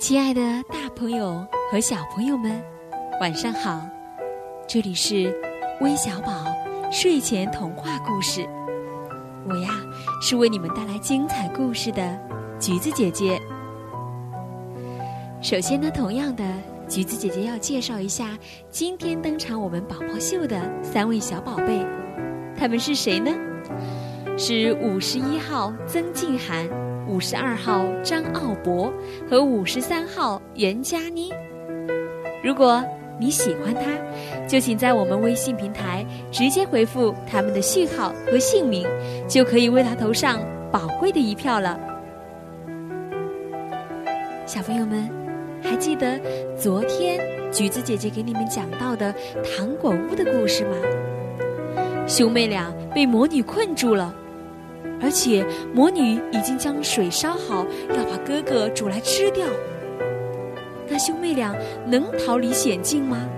亲爱的，大朋友和小朋友们，晚上好！这里是微小宝睡前童话故事，我呀是为你们带来精彩故事的橘子姐姐。首先呢，同样的，橘子姐姐要介绍一下今天登场我们宝宝秀的三位小宝贝，他们是谁呢？是五十一号曾静涵。五十二号张奥博和五十三号袁佳妮。如果你喜欢他，就请在我们微信平台直接回复他们的序号和姓名，就可以为他投上宝贵的一票了。小朋友们，还记得昨天橘子姐姐给你们讲到的糖果屋的故事吗？兄妹俩被魔女困住了。而且魔女已经将水烧好，要把哥哥煮来吃掉。那兄妹俩能逃离险境吗？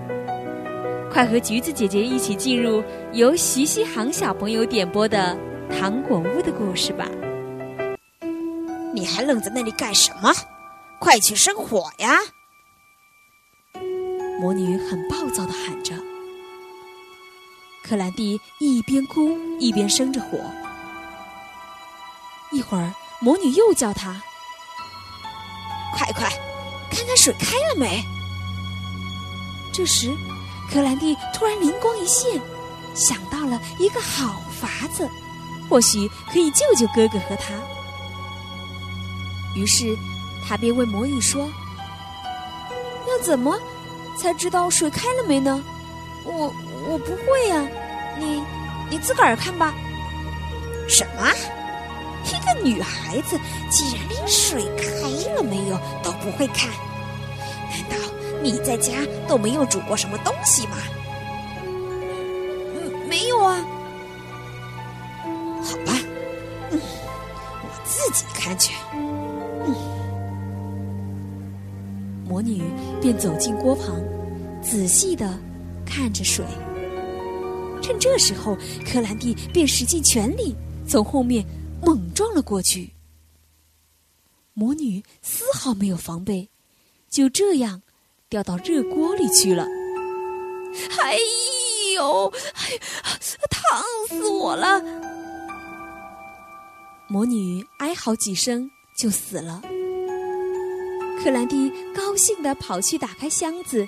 快和橘子姐姐一起进入由徐西航小朋友点播的《糖果屋》的故事吧！你还愣在那里干什么？快去生火呀！魔女很暴躁的喊着。克兰蒂一边哭一边生着火。一会儿，魔女又叫他：“快快，看看水开了没？”这时，克兰蒂突然灵光一现，想到了一个好法子，或许可以救救哥哥和他。于是，他便问魔女说：“要怎么才知道水开了没呢？我我不会呀，你你自个儿看吧。”什么？一个女孩子竟然连水开了没有都不会看，难道你在家都没有煮过什么东西吗？嗯，没有啊。好吧，嗯，我自己看去。嗯，魔女便走进锅旁，仔细的看着水。趁这时候，克兰蒂便使尽全力从后面。猛撞了过去，魔女丝毫没有防备，就这样掉到热锅里去了。哎呦，哎，烫死我了！魔女哀嚎几声就死了。克兰蒂高兴地跑去打开箱子，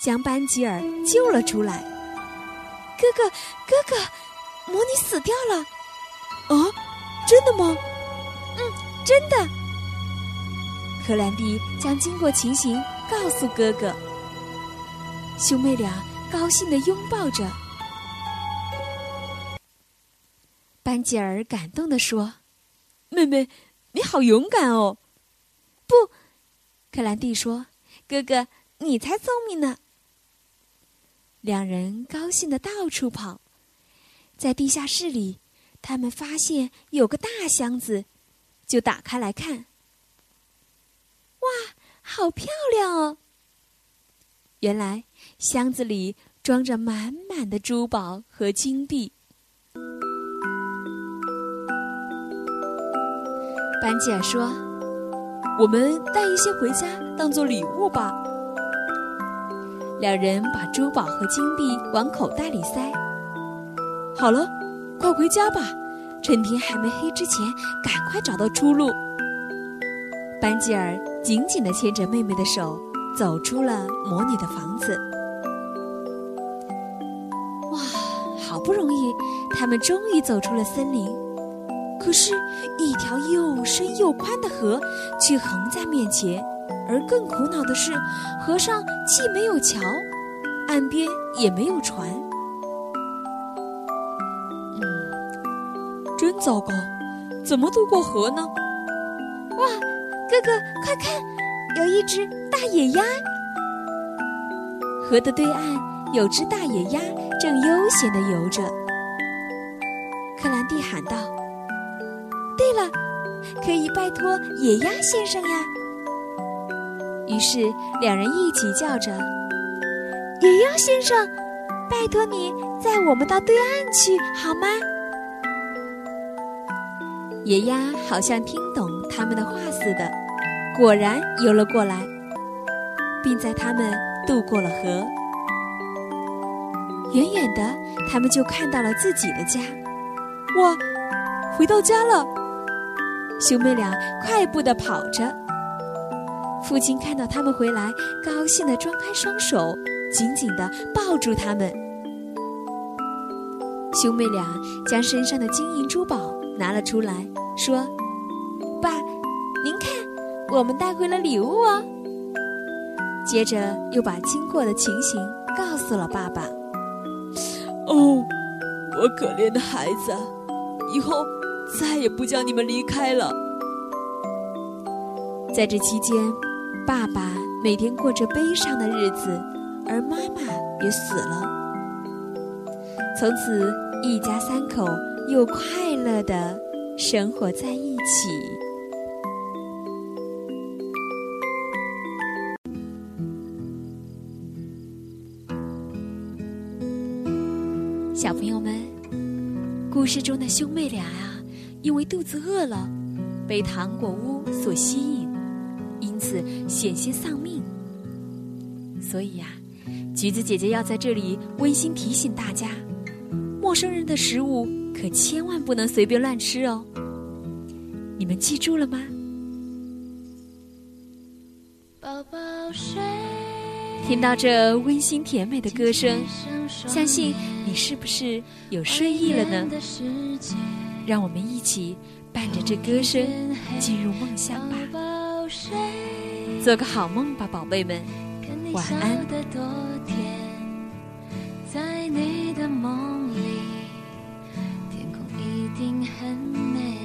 将班吉尔救了出来。哥哥，哥哥，魔女死掉了。啊！真的吗？嗯，真的。克兰蒂将经过情形告诉哥哥，兄妹俩高兴的拥抱着。班吉尔感动地说：“妹妹，你好勇敢哦！”不，克兰蒂说：“哥哥，你才聪明呢。”两人高兴的到处跑，在地下室里。他们发现有个大箱子，就打开来看。哇，好漂亮哦！原来箱子里装着满满的珠宝和金币。班吉尔说：“我们带一些回家当做礼物吧。”两人把珠宝和金币往口袋里塞。好了。快回家吧，趁天还没黑之前，赶快找到出路。班吉尔紧紧地牵着妹妹的手，走出了魔女的房子。哇，好不容易，他们终于走出了森林。可是，一条又深又宽的河却横在面前，而更苦恼的是，河上既没有桥，岸边也没有船。糟糕，怎么渡过河呢？哇，哥哥，快看，有一只大野鸭！河的对岸有只大野鸭正悠闲地游着。克兰蒂喊道：“对了，可以拜托野鸭先生呀！”于是两人一起叫着：“野鸭先生，拜托你载我们到对岸去好吗？”野鸭好像听懂他们的话似的，果然游了过来。并在他们渡过了河。远远的，他们就看到了自己的家。哇，回到家了！兄妹俩快步的跑着。父亲看到他们回来，高兴的张开双手，紧紧的抱住他们。兄妹俩将身上的金银珠宝拿了出来，说：“爸，您看，我们带回了礼物哦。”接着又把经过的情形告诉了爸爸。哦，我可怜的孩子，以后再也不叫你们离开了。在这期间，爸爸每天过着悲伤的日子，而妈妈也死了。从此。一家三口又快乐的生活在一起。小朋友们，故事中的兄妹俩呀，因为肚子饿了，被糖果屋所吸引，因此险些丧命。所以呀，橘子姐姐要在这里温馨提醒大家。陌生人的食物可千万不能随便乱吃哦！你们记住了吗？宝宝睡。听到这温馨甜美的歌声，相信你是不是有睡意了呢？让我们一起伴着这歌声进入梦乡吧。做个好梦吧，宝贝们，晚安。在你的梦。定很美。